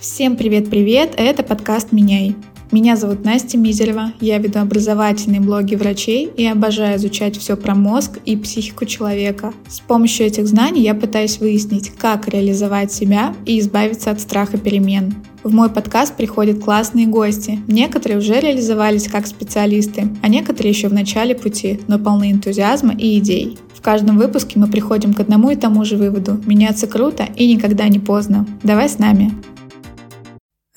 Всем привет-привет, это подкаст «Меняй». Меня зовут Настя Мизерева, я веду образовательные блоги врачей и обожаю изучать все про мозг и психику человека. С помощью этих знаний я пытаюсь выяснить, как реализовать себя и избавиться от страха перемен. В мой подкаст приходят классные гости. Некоторые уже реализовались как специалисты, а некоторые еще в начале пути, но полны энтузиазма и идей. В каждом выпуске мы приходим к одному и тому же выводу. Меняться круто и никогда не поздно. Давай с нами.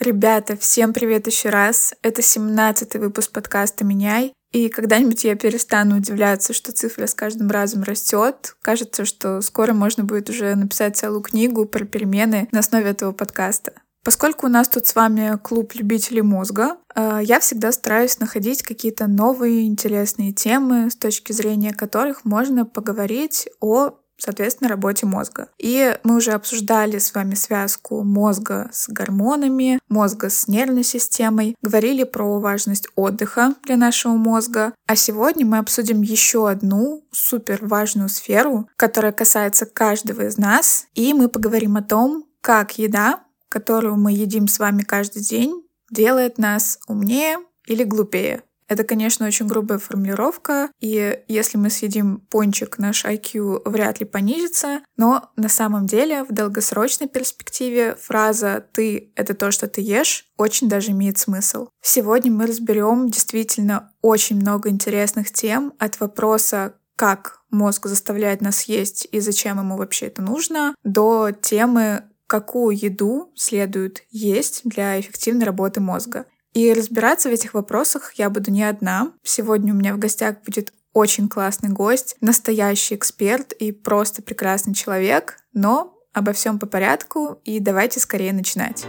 Ребята, всем привет еще раз. Это 17-й выпуск подкаста «Меняй». И когда-нибудь я перестану удивляться, что цифра с каждым разом растет. Кажется, что скоро можно будет уже написать целую книгу про перемены на основе этого подкаста. Поскольку у нас тут с вами клуб любителей мозга, э, я всегда стараюсь находить какие-то новые интересные темы, с точки зрения которых можно поговорить о соответственно, работе мозга. И мы уже обсуждали с вами связку мозга с гормонами, мозга с нервной системой, говорили про важность отдыха для нашего мозга. А сегодня мы обсудим еще одну супер важную сферу, которая касается каждого из нас, и мы поговорим о том, как еда, которую мы едим с вами каждый день, делает нас умнее или глупее. Это, конечно, очень грубая формулировка, и если мы съедим пончик, наш IQ вряд ли понизится, но на самом деле в долгосрочной перспективе фраза «ты — это то, что ты ешь» очень даже имеет смысл. Сегодня мы разберем действительно очень много интересных тем от вопроса как мозг заставляет нас есть и зачем ему вообще это нужно, до темы, какую еду следует есть для эффективной работы мозга. И разбираться в этих вопросах я буду не одна. Сегодня у меня в гостях будет очень классный гость, настоящий эксперт и просто прекрасный человек, но обо всем по порядку, и давайте скорее начинать.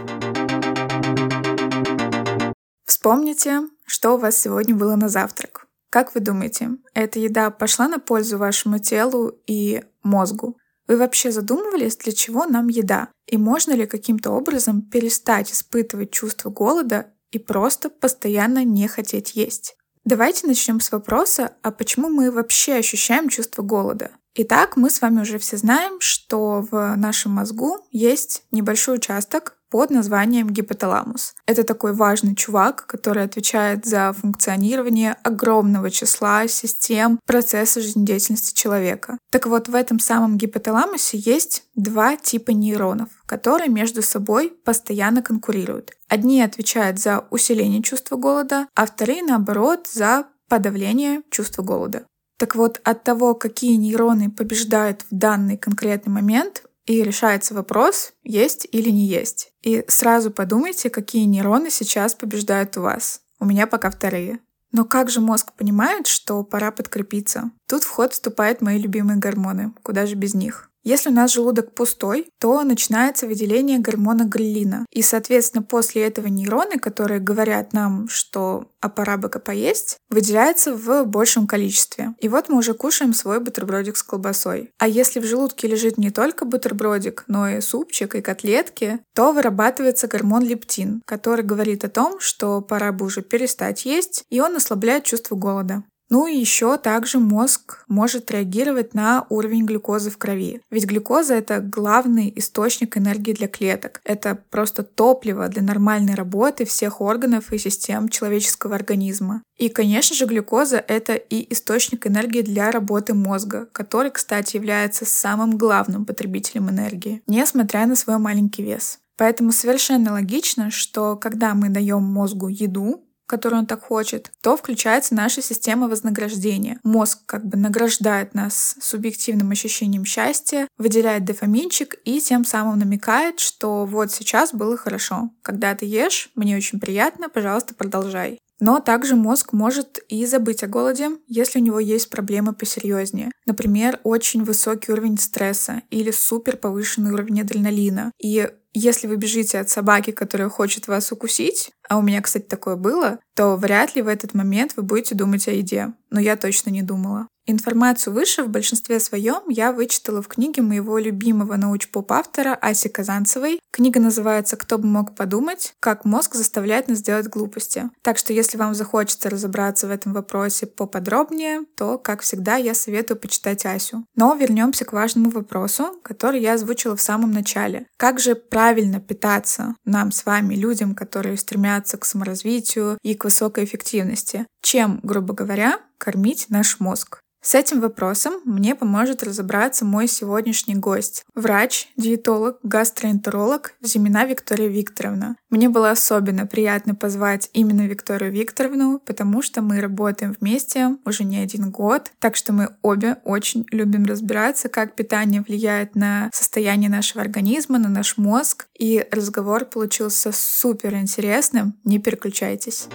Вспомните, что у вас сегодня было на завтрак. Как вы думаете, эта еда пошла на пользу вашему телу и мозгу? Вы вообще задумывались, для чего нам еда? И можно ли каким-то образом перестать испытывать чувство голода и просто постоянно не хотеть есть. Давайте начнем с вопроса, а почему мы вообще ощущаем чувство голода? Итак, мы с вами уже все знаем, что в нашем мозгу есть небольшой участок, под названием гипоталамус. Это такой важный чувак, который отвечает за функционирование огромного числа систем процесса жизнедеятельности человека. Так вот, в этом самом гипоталамусе есть два типа нейронов, которые между собой постоянно конкурируют. Одни отвечают за усиление чувства голода, а вторые, наоборот, за подавление чувства голода. Так вот, от того, какие нейроны побеждают в данный конкретный момент, и решается вопрос, есть или не есть. И сразу подумайте, какие нейроны сейчас побеждают у вас. У меня пока вторые. Но как же мозг понимает, что пора подкрепиться? Тут в ход вступают мои любимые гормоны. Куда же без них? Если у нас желудок пустой, то начинается выделение гормона грелина. И, соответственно, после этого нейроны, которые говорят нам, что а пора бы поесть, выделяются в большем количестве. И вот мы уже кушаем свой бутербродик с колбасой. А если в желудке лежит не только бутербродик, но и супчик и котлетки, то вырабатывается гормон лептин, который говорит о том, что пора бы уже перестать есть, и он ослабляет чувство голода. Ну и еще также мозг может реагировать на уровень глюкозы в крови. Ведь глюкоза — это главный источник энергии для клеток. Это просто топливо для нормальной работы всех органов и систем человеческого организма. И, конечно же, глюкоза — это и источник энергии для работы мозга, который, кстати, является самым главным потребителем энергии, несмотря на свой маленький вес. Поэтому совершенно логично, что когда мы даем мозгу еду, которую он так хочет, то включается наша система вознаграждения. Мозг как бы награждает нас субъективным ощущением счастья, выделяет дофаминчик и тем самым намекает, что вот сейчас было хорошо. Когда ты ешь, мне очень приятно, пожалуйста, продолжай. Но также мозг может и забыть о голоде, если у него есть проблемы посерьезнее. Например, очень высокий уровень стресса или супер повышенный уровень адреналина. И если вы бежите от собаки, которая хочет вас укусить, а у меня, кстати, такое было, то вряд ли в этот момент вы будете думать о еде. Но я точно не думала. Информацию выше в большинстве своем я вычитала в книге моего любимого научпоп-автора Аси Казанцевой. Книга называется «Кто бы мог подумать? Как мозг заставляет нас делать глупости». Так что если вам захочется разобраться в этом вопросе поподробнее, то, как всегда, я советую почитать Асю. Но вернемся к важному вопросу, который я озвучила в самом начале. Как же правильно питаться нам с вами, людям, которые стремятся к саморазвитию и к высокой эффективности? Чем, грубо говоря, кормить наш мозг? С этим вопросом мне поможет разобраться мой сегодняшний гость. Врач, диетолог, гастроэнтеролог Зимина Виктория Викторовна. Мне было особенно приятно позвать именно Викторию Викторовну, потому что мы работаем вместе уже не один год, так что мы обе очень любим разбираться, как питание влияет на состояние нашего организма, на наш мозг, и разговор получился супер интересным. Не переключайтесь.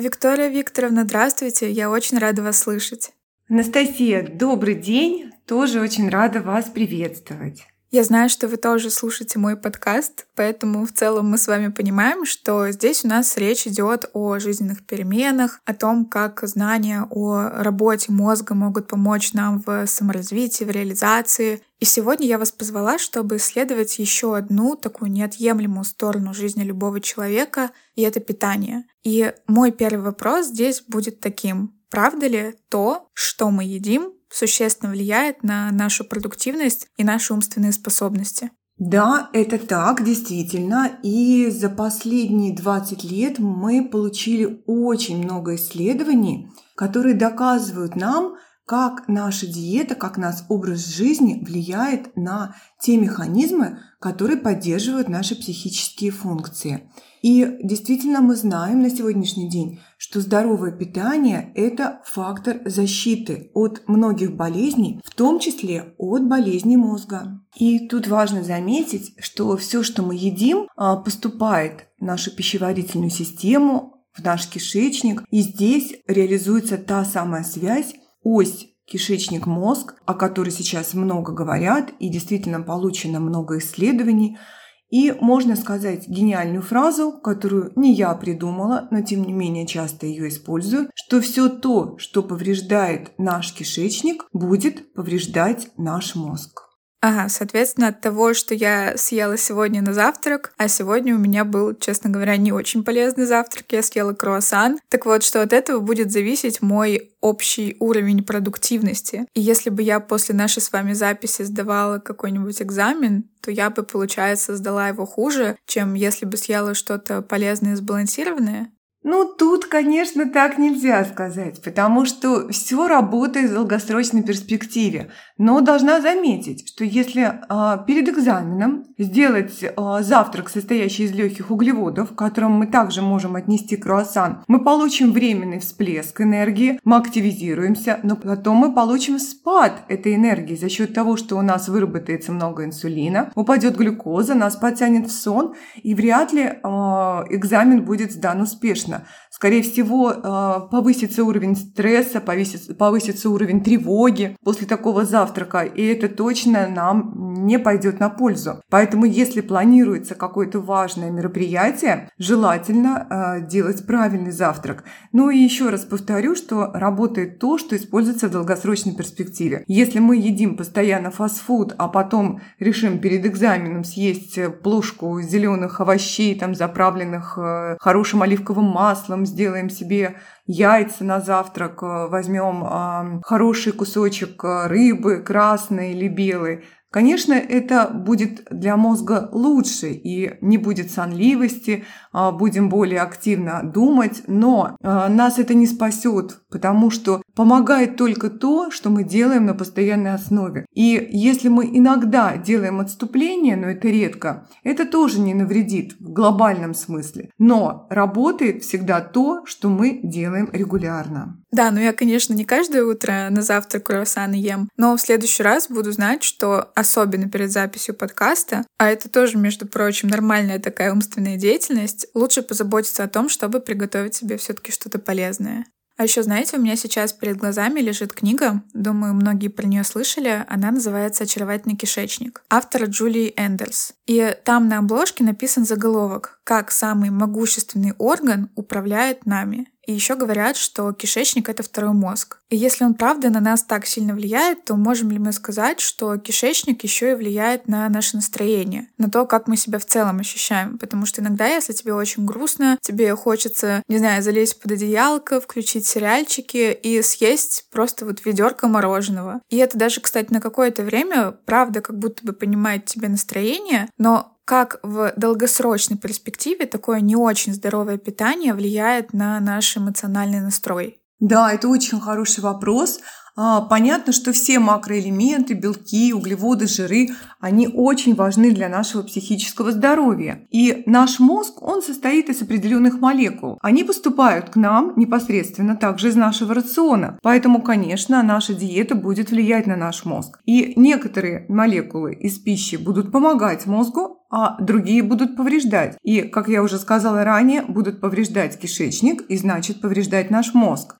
Виктория Викторовна, здравствуйте. Я очень рада вас слышать. Анастасия, добрый день. Тоже очень рада вас приветствовать. Я знаю, что вы тоже слушаете мой подкаст, поэтому в целом мы с вами понимаем, что здесь у нас речь идет о жизненных переменах, о том, как знания о работе мозга могут помочь нам в саморазвитии, в реализации. И сегодня я вас позвала, чтобы исследовать еще одну такую неотъемлемую сторону жизни любого человека, и это питание. И мой первый вопрос здесь будет таким. Правда ли то, что мы едим, существенно влияет на нашу продуктивность и наши умственные способности. Да, это так, действительно. И за последние 20 лет мы получили очень много исследований, которые доказывают нам, как наша диета, как наш образ жизни влияет на те механизмы, которые поддерживают наши психические функции. И действительно мы знаем на сегодняшний день, что здоровое питание – это фактор защиты от многих болезней, в том числе от болезней мозга. И тут важно заметить, что все, что мы едим, а, поступает в нашу пищеварительную систему, в наш кишечник, и здесь реализуется та самая связь, ось кишечник-мозг, о которой сейчас много говорят, и действительно получено много исследований, и можно сказать гениальную фразу, которую не я придумала, но тем не менее часто ее использую, что все то, что повреждает наш кишечник, будет повреждать наш мозг. Ага, соответственно, от того, что я съела сегодня на завтрак, а сегодня у меня был, честно говоря, не очень полезный завтрак, я съела круассан. Так вот, что от этого будет зависеть мой общий уровень продуктивности. И если бы я после нашей с вами записи сдавала какой-нибудь экзамен, то я бы, получается, сдала его хуже, чем если бы съела что-то полезное и сбалансированное. Ну, тут, конечно, так нельзя сказать, потому что все работает в долгосрочной перспективе. Но должна заметить, что если э, перед экзаменом сделать э, завтрак, состоящий из легких углеводов, к которым мы также можем отнести круассан, мы получим временный всплеск энергии, мы активизируемся, но потом мы получим спад этой энергии за счет того, что у нас выработается много инсулина, упадет глюкоза, нас потянет в сон, и вряд ли э, экзамен будет сдан успешно. Скорее всего, э, повысится уровень стресса, повысится, повысится уровень тревоги после такого завтрака, и это точно нам не пойдет на пользу. Поэтому, если планируется какое-то важное мероприятие, желательно э, делать правильный завтрак. Ну и еще раз повторю, что работает то, что используется в долгосрочной перспективе. Если мы едим постоянно фастфуд, а потом решим перед экзаменом съесть плошку зеленых овощей, там заправленных э, хорошим оливковым маслом, сделаем себе яйца на завтрак, э, возьмем хороший кусочек э, рыбы, красной или белой, Конечно, это будет для мозга лучше и не будет сонливости, будем более активно думать, но а, нас это не спасет, потому что помогает только то, что мы делаем на постоянной основе. И если мы иногда делаем отступление, но это редко, это тоже не навредит в глобальном смысле. Но работает всегда то, что мы делаем регулярно. Да, ну я, конечно, не каждое утро на завтрак круассаны ем, но в следующий раз буду знать, что особенно перед записью подкаста, а это тоже, между прочим, нормальная такая умственная деятельность, лучше позаботиться о том, чтобы приготовить себе все таки что-то полезное. А еще, знаете, у меня сейчас перед глазами лежит книга, думаю, многие про нее слышали, она называется «Очаровательный кишечник», автора Джулии Эндерс. И там на обложке написан заголовок «Как самый могущественный орган управляет нами». И еще говорят, что кишечник — это второй мозг. И если он правда на нас так сильно влияет, то можем ли мы сказать, что кишечник еще и влияет на наше настроение, на то, как мы себя в целом ощущаем? Потому что иногда, если тебе очень грустно, тебе хочется, не знаю, залезть под одеялко, включить сериальчики и съесть просто вот ведерко мороженого. И это даже, кстати, на какое-то время, правда, как будто бы понимает тебе настроение, но как в долгосрочной перспективе такое не очень здоровое питание влияет на наш эмоциональный настрой? Да, это очень хороший вопрос. А, понятно, что все макроэлементы, белки, углеводы, жиры, они очень важны для нашего психического здоровья. И наш мозг, он состоит из определенных молекул. Они поступают к нам непосредственно также из нашего рациона. Поэтому, конечно, наша диета будет влиять на наш мозг. И некоторые молекулы из пищи будут помогать мозгу, а другие будут повреждать. И, как я уже сказала ранее, будут повреждать кишечник и значит повреждать наш мозг.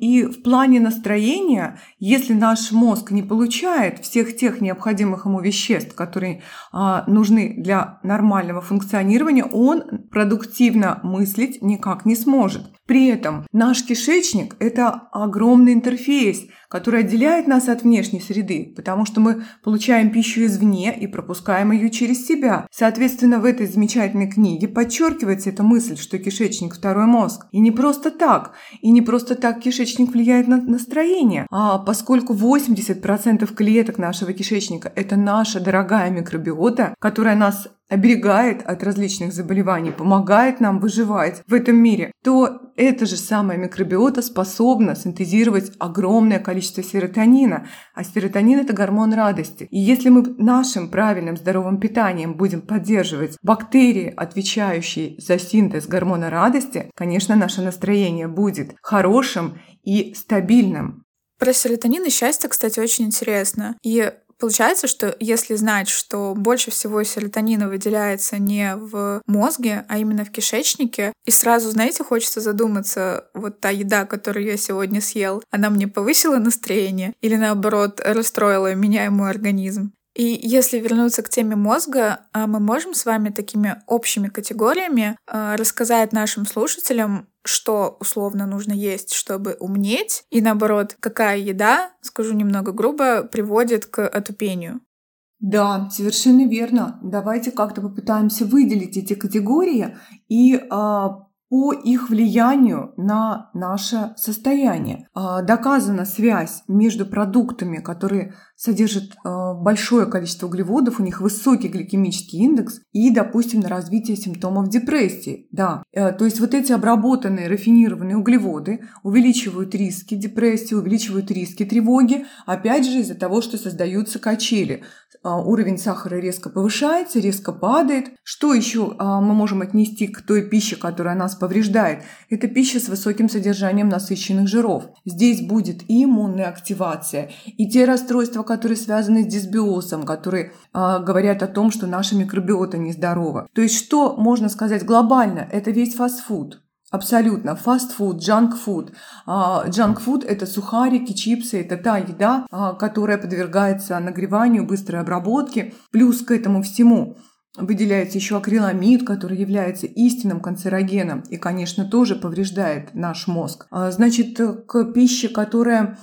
И в плане настроения, если наш мозг не получает всех тех необходимых ему веществ, которые а, нужны для нормального функционирования, он продуктивно мыслить никак не сможет. При этом наш кишечник – это огромный интерфейс, который отделяет нас от внешней среды, потому что мы получаем пищу извне и пропускаем ее через себя. Соответственно, в этой замечательной книге подчеркивается эта мысль, что кишечник – второй мозг. И не просто так. И не просто так кишечник влияет на настроение, а поскольку 80% клеток нашего кишечника – это наша дорогая микробиота, которая нас оберегает от различных заболеваний, помогает нам выживать в этом мире, то эта же самая микробиота способна синтезировать огромное количество серотонина. А серотонин – это гормон радости. И если мы нашим правильным здоровым питанием будем поддерживать бактерии, отвечающие за синтез гормона радости, конечно, наше настроение будет хорошим и стабильным. Про серотонин и счастье, кстати, очень интересно. И Получается, что если знать, что больше всего серотонина выделяется не в мозге, а именно в кишечнике, и сразу, знаете, хочется задуматься, вот та еда, которую я сегодня съел, она мне повысила настроение или наоборот расстроила меня и мой организм. И если вернуться к теме мозга, а, мы можем с вами такими общими категориями а, рассказать нашим слушателям, что условно нужно есть, чтобы умнеть, и наоборот, какая еда, скажу немного грубо, приводит к отупению. Да, совершенно верно. Давайте как-то попытаемся выделить эти категории и а, по их влиянию на наше состояние. А, доказана связь между продуктами, которые содержат а, большое количество углеводов, у них высокий гликемический индекс и, допустим, на развитие симптомов депрессии. Да, э, то есть вот эти обработанные, рафинированные углеводы увеличивают риски депрессии, увеличивают риски тревоги, опять же из-за того, что создаются качели. А, уровень сахара резко повышается, резко падает. Что еще мы можем отнести к той пище, которая нас повреждает. Это пища с высоким содержанием насыщенных жиров. Здесь будет и иммунная активация, и те расстройства, которые связаны с дисбиозом, которые э, говорят о том, что наша микробиота нездорова. То есть что можно сказать глобально? Это весь фастфуд. Абсолютно. Фастфуд, джанкфуд. Джанкфуд – это сухарики, чипсы, это та еда, а, которая подвергается нагреванию, быстрой обработке. Плюс к этому всему Выделяется еще акриламид, который является истинным канцерогеном и, конечно, тоже повреждает наш мозг. А, значит, к пище, которая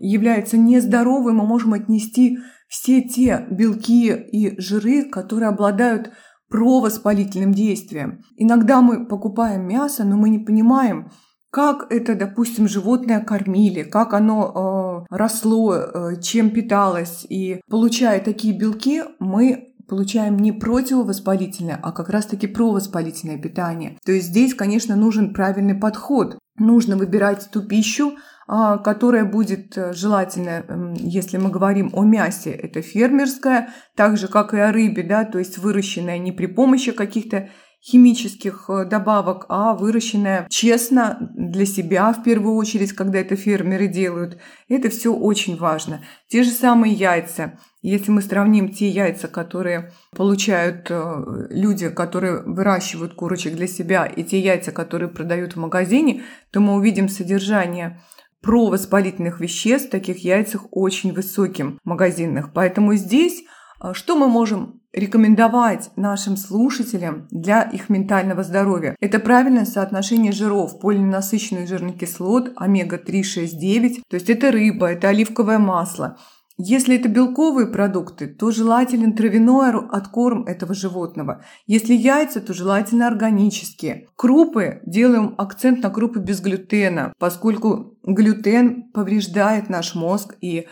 является нездоровой, мы можем отнести все те белки и жиры, которые обладают провоспалительным действием. Иногда мы покупаем мясо, но мы не понимаем, как это, допустим, животное кормили, как оно э, росло, э, чем питалось. И получая такие белки, мы получаем не противовоспалительное, а как раз-таки провоспалительное питание. То есть здесь, конечно, нужен правильный подход. Нужно выбирать ту пищу, а, которая будет э, желательно, если мы говорим о мясе, это фермерское, так же, как и о рыбе, да, то есть выращенная не при помощи каких-то химических э, добавок, а выращенная честно для себя в первую очередь, когда это фермеры делают. Это все очень важно. Те же самые яйца. Если мы сравним те яйца, которые получают э, люди, которые выращивают курочек для себя, и те яйца, которые продают в магазине, то мы увидим содержание провоспалительных веществ в таких яйцах очень высоким магазинных. Поэтому здесь э, что мы можем рекомендовать нашим слушателям для их ментального здоровья. Это правильное соотношение жиров, полиненасыщенных жирных кислот, омега-3, 6, 9. То есть это рыба, это оливковое масло. Если это белковые продукты, то желателен травяной откорм этого животного. Если яйца, то желательно органические. Крупы, делаем акцент на крупы без глютена, поскольку глютен повреждает наш мозг и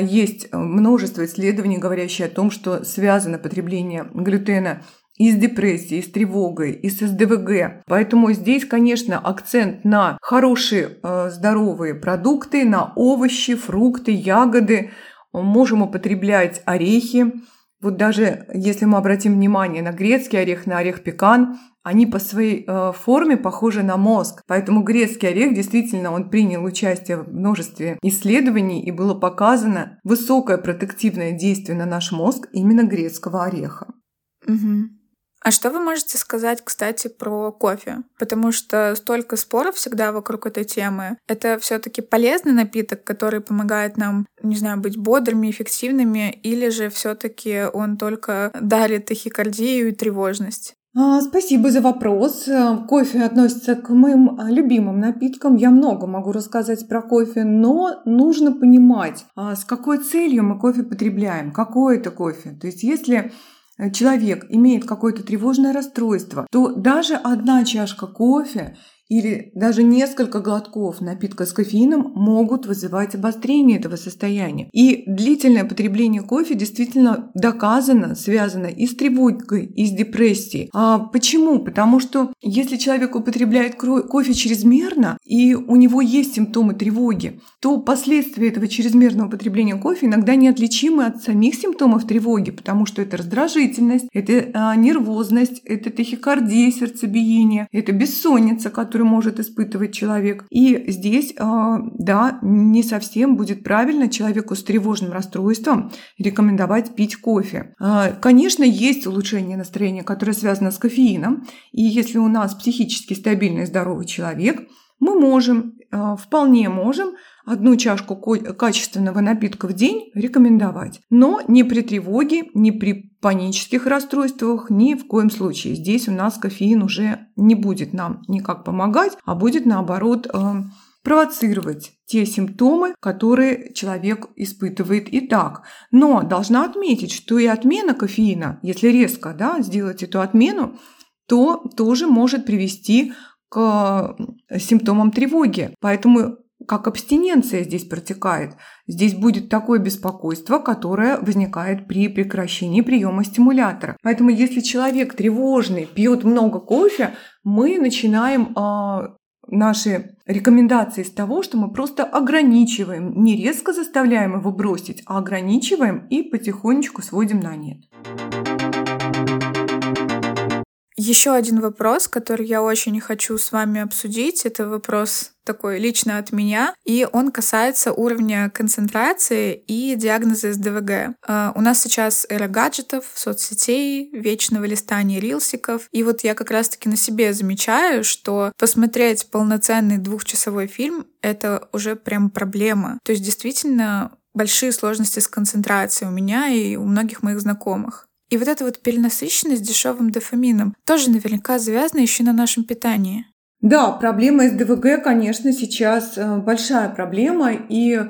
есть множество исследований, говорящие о том, что связано потребление глютена и с депрессией, и с тревогой, и с СДВГ. Поэтому здесь, конечно, акцент на хорошие э, здоровые продукты, на овощи, фрукты, ягоды. Можем употреблять орехи. Вот даже если мы обратим внимание на грецкий орех, на орех пекан, они по своей э, форме похожи на мозг. Поэтому грецкий орех действительно он принял участие в множестве исследований и было показано высокое протективное действие на наш мозг именно грецкого ореха. Угу. А что вы можете сказать, кстати, про кофе? Потому что столько споров всегда вокруг этой темы. Это все таки полезный напиток, который помогает нам, не знаю, быть бодрыми, эффективными, или же все таки он только дарит тахикардию и тревожность? А, спасибо за вопрос. Кофе относится к моим любимым напиткам. Я много могу рассказать про кофе, но нужно понимать, а, с какой целью мы кофе потребляем, какой это кофе. То есть если человек имеет какое-то тревожное расстройство, то даже одна чашка кофе или даже несколько глотков напитка с кофеином могут вызывать обострение этого состояния. И длительное потребление кофе действительно доказано, связано и с тревогой, и с депрессией. А почему? Потому что если человек употребляет кофе чрезмерно, и у него есть симптомы тревоги, то последствия этого чрезмерного потребления кофе иногда неотличимы от самих симптомов тревоги, потому что это раздражительность, это а, нервозность, это тахикардия, сердцебиение, это бессонница, которая который может испытывать человек. И здесь, а, да, не совсем будет правильно человеку с тревожным расстройством рекомендовать пить кофе. А, конечно, есть улучшение настроения, которое связано с кофеином. И если у нас психически стабильный здоровый человек, мы можем, а, вполне можем одну чашку качественного напитка в день рекомендовать. Но не при тревоге, не при панических расстройствах, ни в коем случае. Здесь у нас кофеин уже не будет нам никак помогать, а будет наоборот э, провоцировать те симптомы, которые человек испытывает и так. Но должна отметить, что и отмена кофеина, если резко да, сделать эту отмену, то тоже может привести к симптомам тревоги. Поэтому как абстиненция здесь протекает. Здесь будет такое беспокойство, которое возникает при прекращении приема стимулятора. Поэтому если человек тревожный, пьет много кофе, мы начинаем э, наши рекомендации с того, что мы просто ограничиваем, не резко заставляем его бросить, а ограничиваем и потихонечку сводим на нет. Еще один вопрос, который я очень хочу с вами обсудить, это вопрос такой лично от меня, и он касается уровня концентрации и диагноза СДВГ. Uh, у нас сейчас эра гаджетов, соцсетей, вечного листания рилсиков, и вот я как раз-таки на себе замечаю, что посмотреть полноценный двухчасовой фильм — это уже прям проблема. То есть действительно большие сложности с концентрацией у меня и у многих моих знакомых. И вот эта вот перенасыщенность дешевым дофамином тоже наверняка завязана еще на нашем питании. Да, проблема СДВГ, конечно, сейчас э, большая проблема. И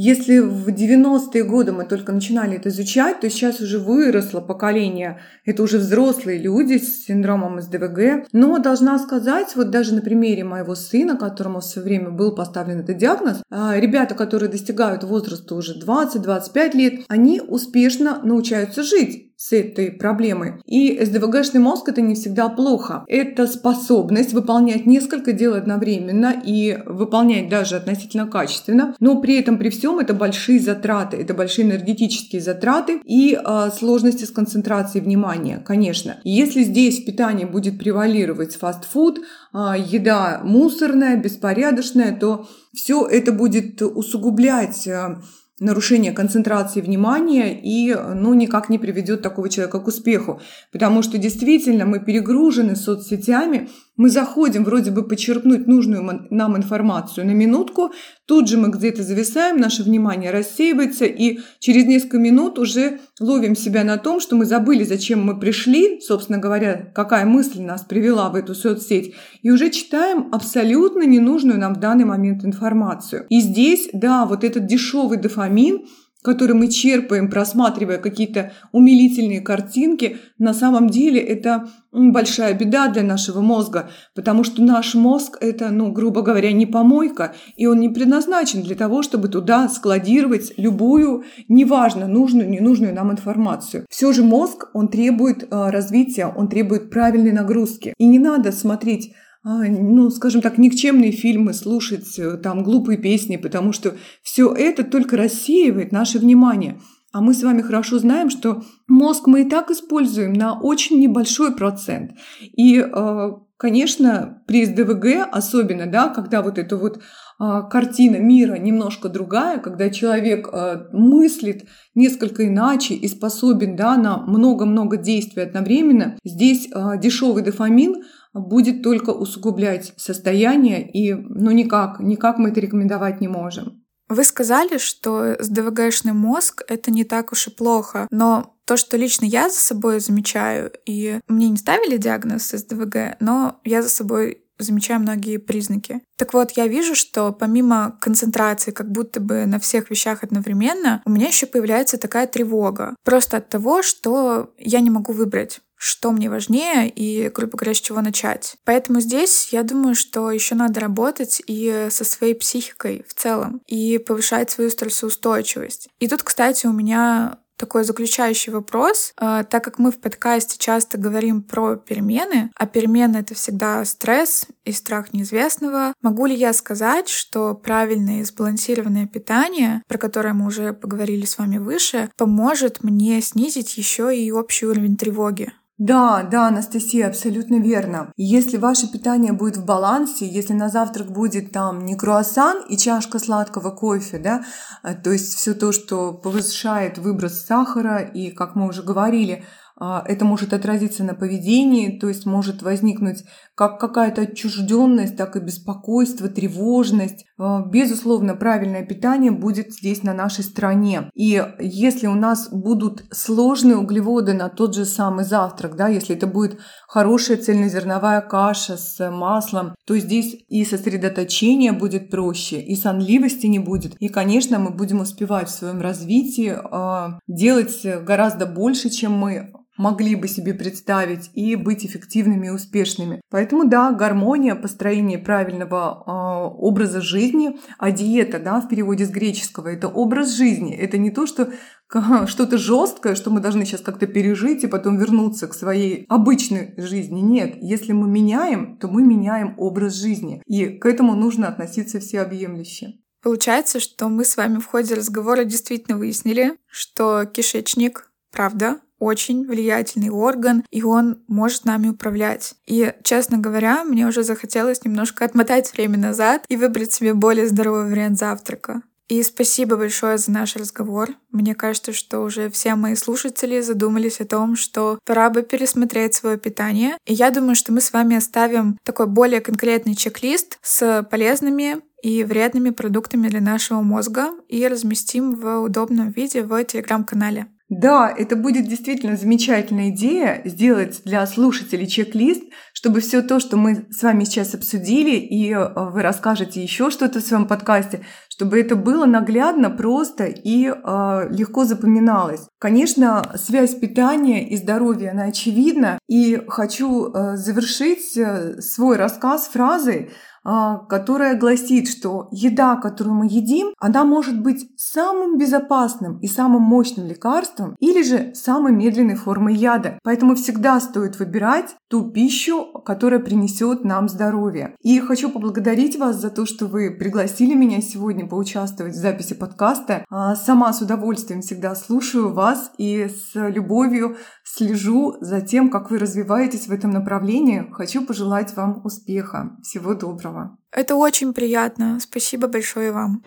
если в 90-е годы мы только начинали это изучать, то сейчас уже выросло поколение. Это уже взрослые люди с синдромом СДВГ. Но должна сказать, вот даже на примере моего сына, которому все время был поставлен этот диагноз, э, ребята, которые достигают возраста уже 20-25 лет, они успешно научаются жить с этой проблемой. И СДВГшный мозг это не всегда плохо. Это способность выполнять несколько дел одновременно и выполнять даже относительно качественно, но при этом при всем это большие затраты, это большие энергетические затраты и э, сложности с концентрацией внимания, конечно. Если здесь в питании будет превалировать фастфуд, э, еда мусорная, беспорядочная, то все это будет усугублять э, нарушение концентрации внимания и ну, никак не приведет такого человека к успеху. Потому что действительно мы перегружены соцсетями, Мы заходим вроде бы почерпнуть нужную нам информацию на минутку, тут же мы где-то зависаем, наше внимание рассеивается, и через несколько минут уже ловим себя на том, что мы забыли, зачем мы пришли, собственно говоря, какая мысль нас привела в эту соцсеть, и уже читаем абсолютно ненужную нам в данный момент информацию. И здесь, да, вот этот дешевый дофамин, который мы черпаем, просматривая какие-то умилительные картинки, на самом деле это большая беда для нашего мозга, потому что наш мозг это, ну, грубо говоря, не помойка, и он не предназначен для того, чтобы туда складировать любую, неважно, нужную, ненужную нам информацию. Все же мозг, он требует э, развития, он требует правильной нагрузки. И не надо смотреть ну, скажем так, никчемные фильмы, слушать э, там глупые песни, потому что все это только рассеивает наше внимание. А мы с вами хорошо знаем, что мозг мы и так используем на очень небольшой процент. И, э, конечно, при СДВГ особенно, да, когда вот эта вот а, картина мира немножко другая, когда человек э, мыслит несколько иначе и способен да, на много-много действий одновременно, здесь дешевый дофамин – будет только усугублять состояние, и ну никак, никак мы это рекомендовать не можем. Вы сказали, что СДВГшный мозг — это не так уж и плохо, но то, что лично я за собой замечаю, и мне не ставили диагноз СДВГ, но я за собой замечаю многие признаки. Так вот, я вижу, что помимо концентрации как будто бы на всех вещах одновременно, у меня еще появляется такая тревога. Просто от того, что я не могу выбрать что мне важнее и, грубо говоря, с чего начать. Поэтому здесь я думаю, что еще надо работать и со своей психикой в целом, и повышать свою стрессоустойчивость. И тут, кстати, у меня такой заключающий вопрос, э, так как мы в подкасте часто говорим про перемены, а перемены — это всегда стресс и страх неизвестного, могу ли я сказать, что правильное и сбалансированное питание, про которое мы уже поговорили с вами выше, поможет мне снизить еще и общий уровень тревоги? Да, да, Анастасия, абсолютно верно. Если ваше питание будет в балансе, если на завтрак будет там не круассан и чашка сладкого кофе, да, э, то есть все то, что повышает выброс сахара и, как мы уже говорили, а, это может отразиться на поведении, то есть может возникнуть как какая-то отчужденность, так и беспокойство, тревожность. А, безусловно, правильное питание будет здесь на нашей стороне. И если у нас будут сложные углеводы на тот же самый завтрак, да, если это будет хорошая цельнозерновая каша с маслом, то здесь и сосредоточение будет проще, и сонливости не будет. И, конечно, мы будем успевать в своем развитии а, делать гораздо больше, чем мы могли бы себе представить и быть эффективными и успешными. Поэтому да, гармония, построение правильного э, образа жизни, а диета, да, в переводе с греческого, это образ жизни. Это не то, что что-то жесткое, что мы должны сейчас как-то пережить и потом вернуться к своей обычной жизни. Нет, если мы меняем, то мы меняем образ жизни. И к этому нужно относиться всеобъемлюще. Получается, что мы с вами в ходе разговора действительно выяснили, что кишечник, правда, очень влиятельный орган, и он может нами управлять. И, честно говоря, мне уже захотелось немножко отмотать время назад и выбрать себе более здоровый вариант завтрака. И спасибо большое за наш разговор. Мне кажется, что уже все мои слушатели задумались о том, что пора бы пересмотреть свое питание. И я думаю, что мы с вами оставим такой более конкретный чек-лист с полезными и вредными продуктами для нашего мозга и разместим в удобном виде в телеграм-канале. Да, это будет действительно замечательная идея сделать для слушателей чек-лист, чтобы все то, что мы с вами сейчас обсудили, и э, вы расскажете еще что-то в своем подкасте, чтобы это было наглядно, просто и э, легко запоминалось. Конечно, связь питания и здоровья, она очевидна, и хочу э, завершить э, свой рассказ фразой, которая гласит, что еда, которую мы едим, она может быть самым безопасным и самым мощным лекарством или же самой медленной формой яда. Поэтому всегда стоит выбирать ту пищу, которая принесет нам здоровье. И хочу поблагодарить вас за то, что вы пригласили меня сегодня поучаствовать в записи подкаста. А, сама с удовольствием всегда слушаю вас и с любовью слежу за тем, как вы развиваетесь в этом направлении. Хочу пожелать вам успеха. Всего доброго. Это очень приятно. Спасибо большое вам.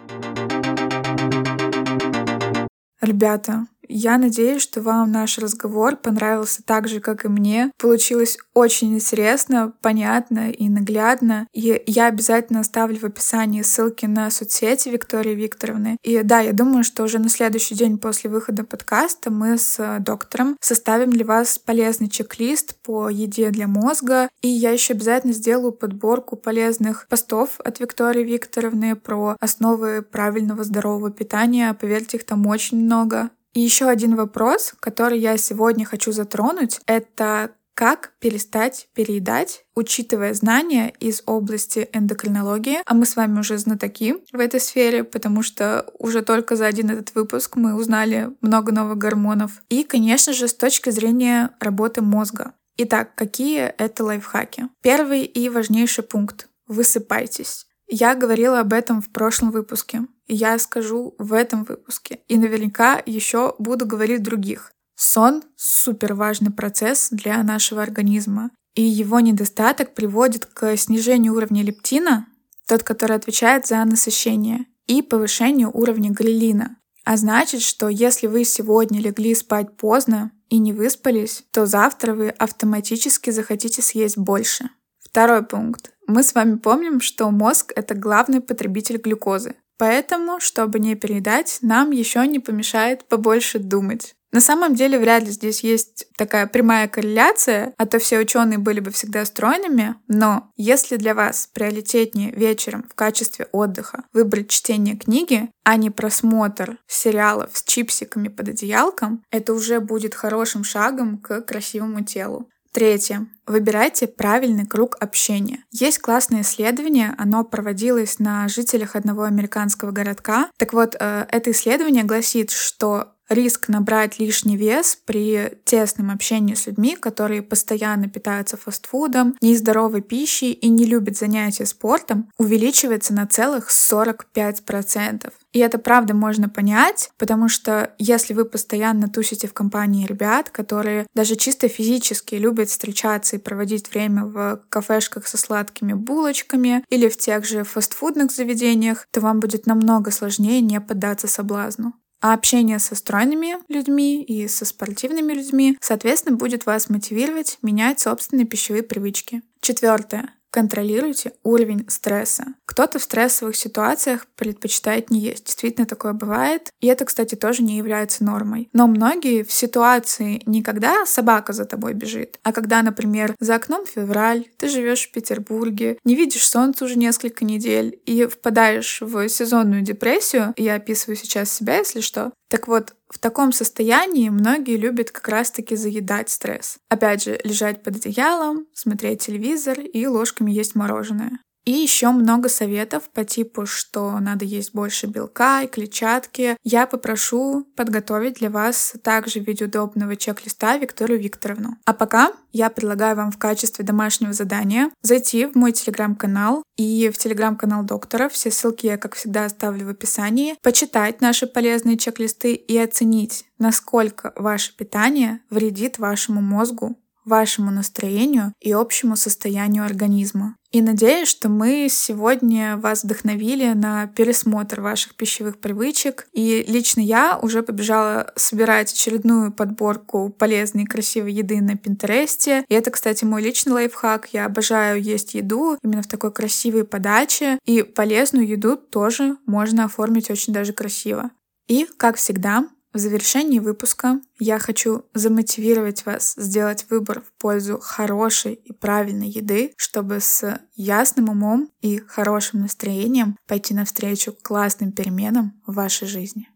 Ребята, я надеюсь, что вам наш разговор понравился так же, как и мне. Получилось очень интересно, понятно и наглядно. И я обязательно оставлю в описании ссылки на соцсети Виктории Викторовны. И да, я думаю, что уже на следующий день после выхода подкаста мы с доктором составим для вас полезный чек-лист по еде для мозга. И я еще обязательно сделаю подборку полезных постов от Виктории Викторовны про основы правильного здорового питания. Поверьте, их там очень много. И еще один вопрос, который я сегодня хочу затронуть, это как перестать переедать, учитывая знания из области эндокринологии. А мы с вами уже знатоки в этой сфере, потому что уже только за один этот выпуск мы узнали много новых гормонов. И, конечно же, с точки зрения работы мозга. Итак, какие это лайфхаки? Первый и важнейший пункт. Высыпайтесь. Я говорила об этом в прошлом выпуске. Я скажу в этом выпуске. И наверняка еще буду говорить других. Сон — супер важный процесс для нашего организма, и его недостаток приводит к снижению уровня лептина, тот, который отвечает за насыщение, и повышению уровня галилина. А значит, что если вы сегодня легли спать поздно и не выспались, то завтра вы автоматически захотите съесть больше. Второй пункт. Мы с вами помним, что мозг — это главный потребитель глюкозы. Поэтому, чтобы не переедать, нам еще не помешает побольше думать. На самом деле вряд ли здесь есть такая прямая корреляция, а то все ученые были бы всегда стройными, но если для вас приоритетнее вечером в качестве отдыха выбрать чтение книги, а не просмотр сериалов с чипсиками под одеялком, это уже будет хорошим шагом к красивому телу. Третье. Выбирайте правильный круг общения. Есть классное исследование, оно проводилось на жителях одного американского городка. Так вот, э, это исследование гласит, что риск набрать лишний вес при тесном общении с людьми, которые постоянно питаются фастфудом, нездоровой пищей и не любят занятия спортом, увеличивается на целых 45%. И это правда можно понять, потому что если вы постоянно тусите в компании ребят, которые даже чисто физически любят встречаться и проводить время в кафешках со сладкими булочками или в тех же фастфудных заведениях, то вам будет намного сложнее не поддаться соблазну. А общение со стройными людьми и со спортивными людьми, соответственно, будет вас мотивировать менять собственные пищевые привычки. Четвертое. Контролируйте уровень стресса. Кто-то в стрессовых ситуациях предпочитает не есть. Действительно такое бывает. И это, кстати, тоже не является нормой. Но многие в ситуации не когда собака за тобой бежит, а когда, например, за окном февраль, ты живешь в Петербурге, не видишь солнца уже несколько недель и впадаешь в сезонную депрессию. Я описываю сейчас себя, если что. Так вот, в таком состоянии многие любят как раз-таки заедать стресс. Опять же, лежать под одеялом, смотреть телевизор и ложками есть мороженое. И еще много советов по типу, что надо есть больше белка и клетчатки. Я попрошу подготовить для вас также в виде удобного чек-листа Викторию Викторовну. А пока я предлагаю вам в качестве домашнего задания зайти в мой телеграм-канал и в телеграм-канал доктора. Все ссылки я, как всегда, оставлю в описании. Почитать наши полезные чек-листы и оценить, насколько ваше питание вредит вашему мозгу, вашему настроению и общему состоянию организма. И надеюсь, что мы сегодня вас вдохновили на пересмотр ваших пищевых привычек. И лично я уже побежала собирать очередную подборку полезной и красивой еды на Пинтересте. И это, кстати, мой личный лайфхак. Я обожаю есть еду именно в такой красивой подаче. И полезную еду тоже можно оформить очень даже красиво. И, как всегда, в завершении выпуска я хочу замотивировать вас сделать выбор в пользу хорошей и правильной еды, чтобы с ясным умом и хорошим настроением пойти навстречу классным переменам в вашей жизни.